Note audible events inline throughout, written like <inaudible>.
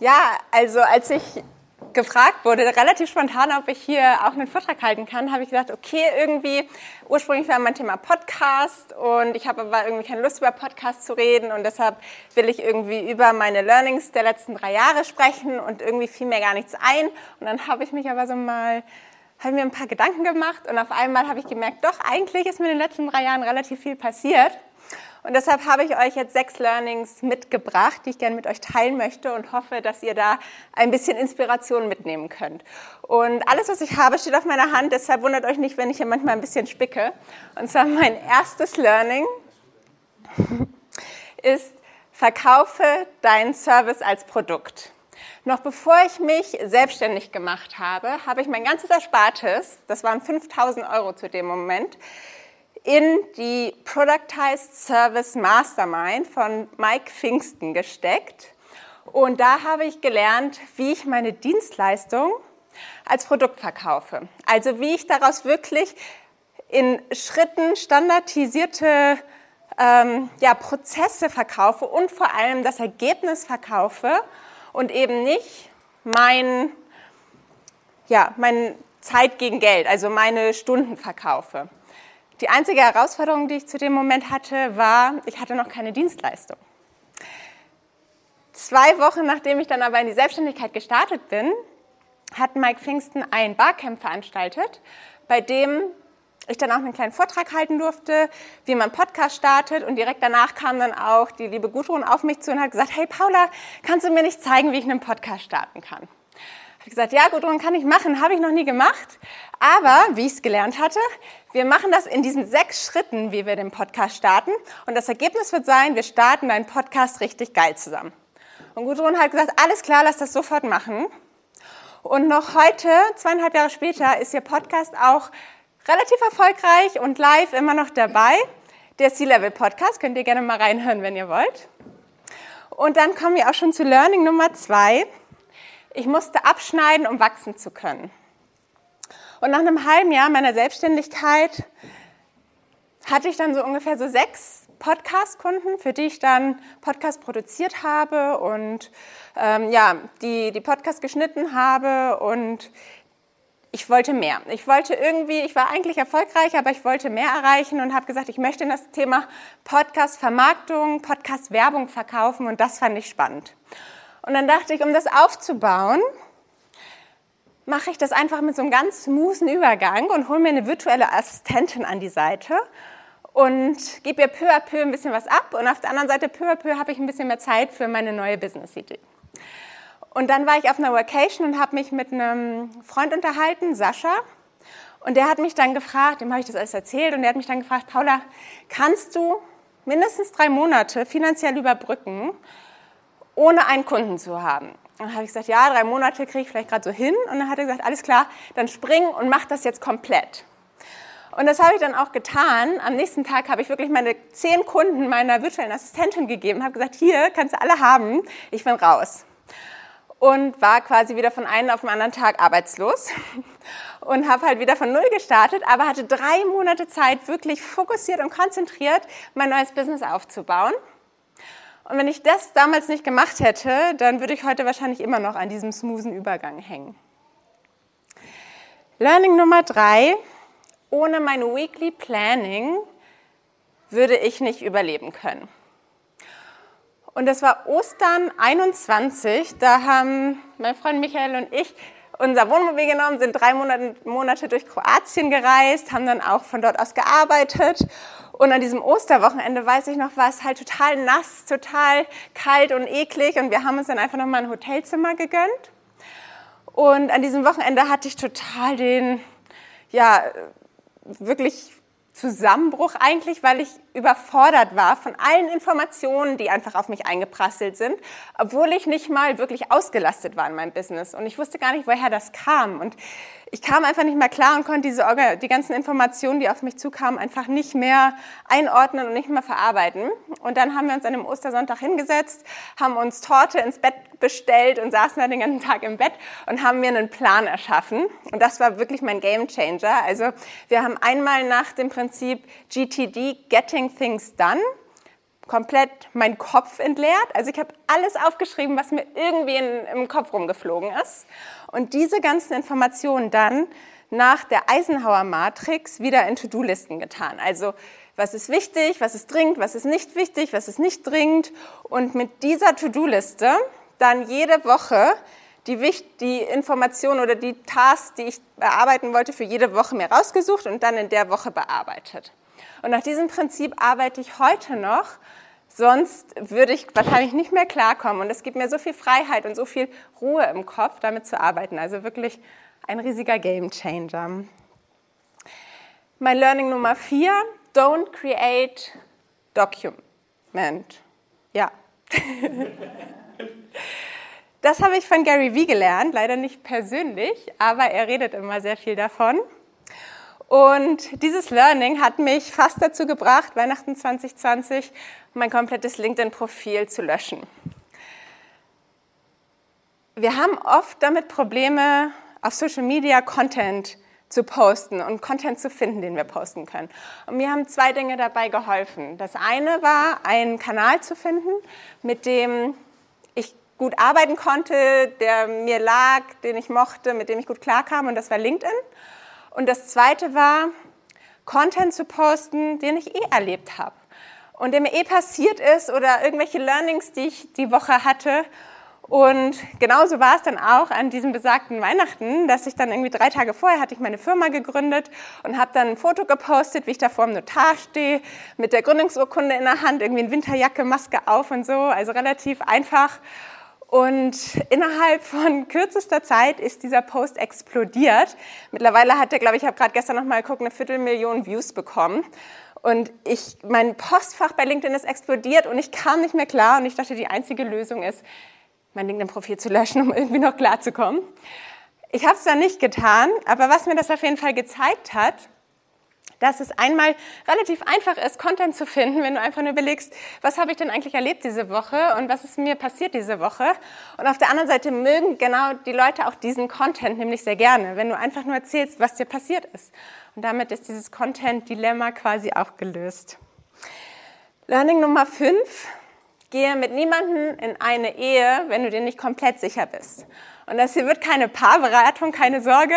Ja, also als ich gefragt wurde, relativ spontan, ob ich hier auch einen Vortrag halten kann, habe ich gedacht, okay, irgendwie, ursprünglich war mein Thema Podcast und ich habe aber irgendwie keine Lust über Podcast zu reden und deshalb will ich irgendwie über meine Learnings der letzten drei Jahre sprechen und irgendwie fiel mir gar nichts ein und dann habe ich mich aber so mal habe mir ein paar Gedanken gemacht und auf einmal habe ich gemerkt, doch, eigentlich ist mir in den letzten drei Jahren relativ viel passiert. Und deshalb habe ich euch jetzt sechs Learnings mitgebracht, die ich gerne mit euch teilen möchte und hoffe, dass ihr da ein bisschen Inspiration mitnehmen könnt. Und alles, was ich habe, steht auf meiner Hand, deshalb wundert euch nicht, wenn ich hier manchmal ein bisschen spicke. Und zwar mein erstes Learning <laughs> ist, verkaufe deinen Service als Produkt. Noch bevor ich mich selbstständig gemacht habe, habe ich mein ganzes Erspartes, das waren 5000 Euro zu dem Moment, in die Productized Service Mastermind von Mike Pfingsten gesteckt. Und da habe ich gelernt, wie ich meine Dienstleistung als Produkt verkaufe. Also wie ich daraus wirklich in Schritten standardisierte ähm, ja, Prozesse verkaufe und vor allem das Ergebnis verkaufe und eben nicht mein, ja, mein Zeit gegen Geld, also meine Stunden verkaufe. Die einzige Herausforderung, die ich zu dem Moment hatte, war, ich hatte noch keine Dienstleistung. Zwei Wochen nachdem ich dann aber in die Selbstständigkeit gestartet bin, hat Mike Pfingsten ein Barcamp veranstaltet, bei dem ich dann auch einen kleinen Vortrag halten durfte, wie man Podcast startet. Und direkt danach kam dann auch die liebe Gudrun auf mich zu und hat gesagt, hey Paula, kannst du mir nicht zeigen, wie ich einen Podcast starten kann? Habe gesagt, ja Gudrun, kann ich machen, habe ich noch nie gemacht. Aber, wie ich es gelernt hatte, wir machen das in diesen sechs Schritten, wie wir den Podcast starten. Und das Ergebnis wird sein, wir starten einen Podcast richtig geil zusammen. Und Gudrun hat gesagt, alles klar, lass das sofort machen. Und noch heute, zweieinhalb Jahre später, ist ihr Podcast auch relativ erfolgreich und live immer noch dabei. Der C-Level Podcast, könnt ihr gerne mal reinhören, wenn ihr wollt. Und dann kommen wir auch schon zu Learning Nummer zwei. Ich musste abschneiden, um wachsen zu können. Und nach einem halben Jahr meiner Selbstständigkeit hatte ich dann so ungefähr so sechs Podcast-Kunden, für die ich dann Podcast produziert habe und ähm, ja, die, die Podcast geschnitten habe und ich wollte mehr. Ich wollte irgendwie, ich war eigentlich erfolgreich, aber ich wollte mehr erreichen und habe gesagt, ich möchte in das Thema Podcast-Vermarktung, Podcast-Werbung verkaufen und das fand ich spannend. Und dann dachte ich, um das aufzubauen, mache ich das einfach mit so einem ganz smoothen Übergang und hole mir eine virtuelle Assistentin an die Seite und gebe ihr peu à peu ein bisschen was ab und auf der anderen Seite peu à peu habe ich ein bisschen mehr Zeit für meine neue Business-Idee. Und dann war ich auf einer Vacation und habe mich mit einem Freund unterhalten, Sascha. Und der hat mich dann gefragt, dem habe ich das alles erzählt, und der hat mich dann gefragt, Paula, kannst du mindestens drei Monate finanziell überbrücken, ohne einen Kunden zu haben? Dann habe ich gesagt, ja, drei Monate kriege ich vielleicht gerade so hin. Und dann hat er gesagt, alles klar, dann spring und mach das jetzt komplett. Und das habe ich dann auch getan. Am nächsten Tag habe ich wirklich meine zehn Kunden meiner virtuellen Assistentin gegeben, habe gesagt, hier kannst du alle haben, ich bin raus und war quasi wieder von einem auf den anderen Tag arbeitslos <laughs> und habe halt wieder von Null gestartet, aber hatte drei Monate Zeit, wirklich fokussiert und konzentriert mein neues Business aufzubauen. Und wenn ich das damals nicht gemacht hätte, dann würde ich heute wahrscheinlich immer noch an diesem smoothen Übergang hängen. Learning Nummer drei. Ohne mein Weekly Planning würde ich nicht überleben können. Und das war Ostern 21. Da haben mein Freund Michael und ich unser Wohnmobil genommen, sind drei Monate, durch Kroatien gereist, haben dann auch von dort aus gearbeitet. Und an diesem Osterwochenende, weiß ich noch, war es halt total nass, total kalt und eklig. Und wir haben uns dann einfach nochmal ein Hotelzimmer gegönnt. Und an diesem Wochenende hatte ich total den, ja, wirklich Zusammenbruch eigentlich, weil ich überfordert war von allen Informationen, die einfach auf mich eingeprasselt sind, obwohl ich nicht mal wirklich ausgelastet war in meinem Business. Und ich wusste gar nicht, woher das kam. Und ich kam einfach nicht mehr klar und konnte diese, die ganzen Informationen, die auf mich zukamen, einfach nicht mehr einordnen und nicht mehr verarbeiten. Und dann haben wir uns an einem Ostersonntag hingesetzt, haben uns Torte ins Bett bestellt und saßen dann den ganzen Tag im Bett und haben mir einen Plan erschaffen. Und das war wirklich mein Game Changer. Also wir haben einmal nach dem Prinzip GTD, Getting Things Done, komplett meinen Kopf entleert. Also ich habe alles aufgeschrieben, was mir irgendwie in, im Kopf rumgeflogen ist. Und diese ganzen Informationen dann nach der Eisenhower-Matrix wieder in To-Do-Listen getan. Also was ist wichtig, was ist dringend, was ist nicht wichtig, was ist nicht dringend. Und mit dieser To-Do-Liste dann jede Woche die, die Information oder die Tasks, die ich bearbeiten wollte, für jede Woche mir rausgesucht und dann in der Woche bearbeitet. Und nach diesem Prinzip arbeite ich heute noch, sonst würde ich wahrscheinlich nicht mehr klarkommen. Und es gibt mir so viel Freiheit und so viel Ruhe im Kopf, damit zu arbeiten. Also wirklich ein riesiger Game Changer. Mein Learning Nummer vier, don't create document. Ja. <laughs> Das habe ich von Gary Vee gelernt, leider nicht persönlich, aber er redet immer sehr viel davon. Und dieses Learning hat mich fast dazu gebracht, Weihnachten 2020 mein komplettes LinkedIn-Profil zu löschen. Wir haben oft damit Probleme, auf Social Media Content zu posten und Content zu finden, den wir posten können. Und mir haben zwei Dinge dabei geholfen. Das eine war, einen Kanal zu finden, mit dem ich gut arbeiten konnte, der mir lag, den ich mochte, mit dem ich gut klarkam und das war LinkedIn. Und das zweite war, Content zu posten, den ich eh erlebt habe und der mir eh passiert ist oder irgendwelche Learnings, die ich die Woche hatte. Und genauso war es dann auch an diesem besagten Weihnachten, dass ich dann irgendwie drei Tage vorher hatte ich meine Firma gegründet und habe dann ein Foto gepostet, wie ich da vor dem Notar stehe, mit der Gründungsurkunde in der Hand, irgendwie eine Winterjacke, Maske auf und so, also relativ einfach. Und innerhalb von kürzester Zeit ist dieser Post explodiert. Mittlerweile hat er, glaube ich, ich habe gerade gestern noch mal geguckt, eine Viertelmillion Views bekommen. Und ich, mein Postfach bei LinkedIn ist explodiert und ich kam nicht mehr klar. Und ich dachte, die einzige Lösung ist, mein LinkedIn-Profil zu löschen, um irgendwie noch klarzukommen. Ich habe es dann nicht getan, aber was mir das auf jeden Fall gezeigt hat, dass es einmal relativ einfach ist, Content zu finden, wenn du einfach nur überlegst, was habe ich denn eigentlich erlebt diese Woche und was ist mir passiert diese Woche. Und auf der anderen Seite mögen genau die Leute auch diesen Content nämlich sehr gerne, wenn du einfach nur erzählst, was dir passiert ist. Und damit ist dieses Content-Dilemma quasi auch gelöst. Learning Nummer 5. Gehe mit niemandem in eine Ehe, wenn du dir nicht komplett sicher bist. Und das hier wird keine Paarberatung, keine Sorge.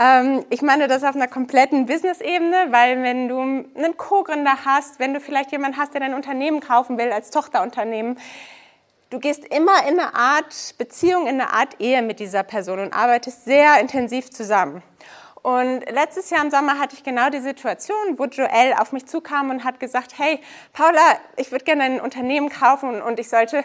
Ähm, ich meine das auf einer kompletten Business-Ebene, weil wenn du einen Co-Gründer hast, wenn du vielleicht jemanden hast, der dein Unternehmen kaufen will als Tochterunternehmen, du gehst immer in eine Art Beziehung, in eine Art Ehe mit dieser Person und arbeitest sehr intensiv zusammen. Und letztes Jahr im Sommer hatte ich genau die Situation, wo Joel auf mich zukam und hat gesagt, hey, Paula, ich würde gerne ein Unternehmen kaufen und ich sollte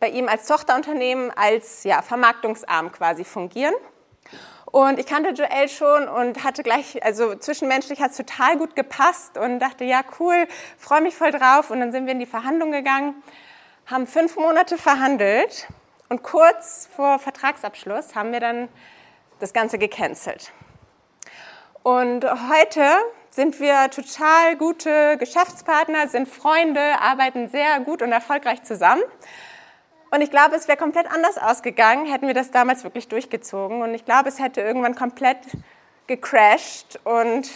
bei ihm als Tochterunternehmen als ja, Vermarktungsarm quasi fungieren. Und ich kannte Joel schon und hatte gleich, also zwischenmenschlich hat es total gut gepasst und dachte, ja cool, freue mich voll drauf. Und dann sind wir in die Verhandlung gegangen, haben fünf Monate verhandelt und kurz vor Vertragsabschluss haben wir dann das Ganze gecancelt. Und heute sind wir total gute Geschäftspartner, sind Freunde, arbeiten sehr gut und erfolgreich zusammen. Und ich glaube, es wäre komplett anders ausgegangen, hätten wir das damals wirklich durchgezogen. Und ich glaube, es hätte irgendwann komplett gecrashed. Und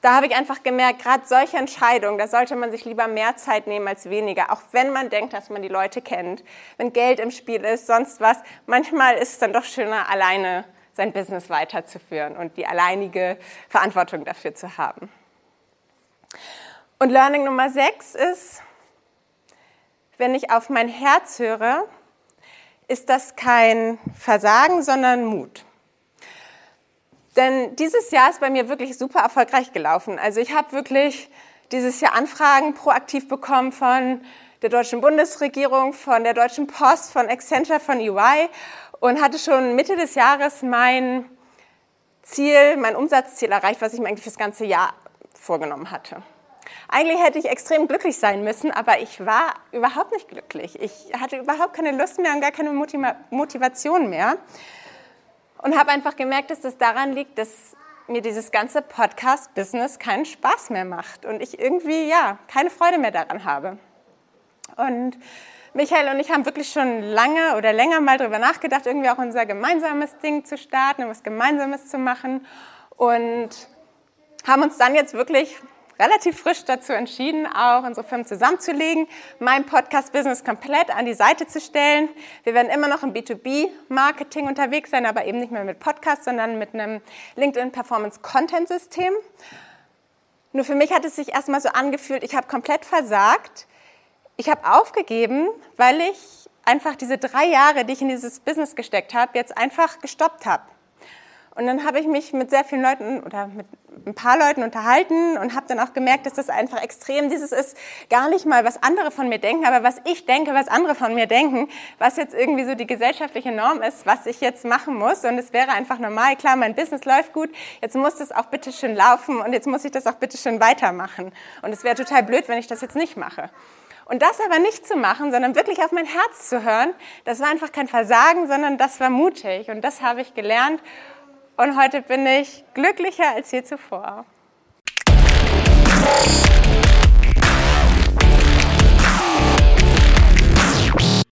da habe ich einfach gemerkt, gerade solche Entscheidungen, da sollte man sich lieber mehr Zeit nehmen als weniger. Auch wenn man denkt, dass man die Leute kennt. Wenn Geld im Spiel ist, sonst was. Manchmal ist es dann doch schöner, alleine sein Business weiterzuführen und die alleinige Verantwortung dafür zu haben. Und Learning Nummer sechs ist, wenn ich auf mein Herz höre, ist das kein Versagen, sondern Mut. Denn dieses Jahr ist bei mir wirklich super erfolgreich gelaufen. Also ich habe wirklich dieses Jahr Anfragen proaktiv bekommen von der deutschen Bundesregierung, von der Deutschen Post, von Accenture, von EY und hatte schon Mitte des Jahres mein Ziel, mein Umsatzziel erreicht, was ich mir eigentlich fürs ganze Jahr vorgenommen hatte. Eigentlich hätte ich extrem glücklich sein müssen, aber ich war überhaupt nicht glücklich. Ich hatte überhaupt keine Lust mehr und gar keine Motivation mehr. Und habe einfach gemerkt, dass das daran liegt, dass mir dieses ganze Podcast-Business keinen Spaß mehr macht und ich irgendwie, ja, keine Freude mehr daran habe. Und Michael und ich haben wirklich schon lange oder länger mal darüber nachgedacht, irgendwie auch unser gemeinsames Ding zu starten was Gemeinsames zu machen. Und haben uns dann jetzt wirklich relativ frisch dazu entschieden, auch unsere Firmen zusammenzulegen, mein Podcast-Business komplett an die Seite zu stellen. Wir werden immer noch im B2B-Marketing unterwegs sein, aber eben nicht mehr mit Podcast, sondern mit einem LinkedIn Performance Content System. Nur für mich hat es sich erstmal so angefühlt, ich habe komplett versagt. Ich habe aufgegeben, weil ich einfach diese drei Jahre, die ich in dieses Business gesteckt habe, jetzt einfach gestoppt habe. Und dann habe ich mich mit sehr vielen Leuten oder mit ein paar Leuten unterhalten und habe dann auch gemerkt, dass das einfach extrem dieses ist, gar nicht mal, was andere von mir denken, aber was ich denke, was andere von mir denken, was jetzt irgendwie so die gesellschaftliche Norm ist, was ich jetzt machen muss. Und es wäre einfach normal, klar, mein Business läuft gut, jetzt muss es auch bitte schön laufen und jetzt muss ich das auch bitte schön weitermachen. Und es wäre total blöd, wenn ich das jetzt nicht mache. Und das aber nicht zu machen, sondern wirklich auf mein Herz zu hören, das war einfach kein Versagen, sondern das war mutig. Und das habe ich gelernt und heute bin ich glücklicher als je zuvor.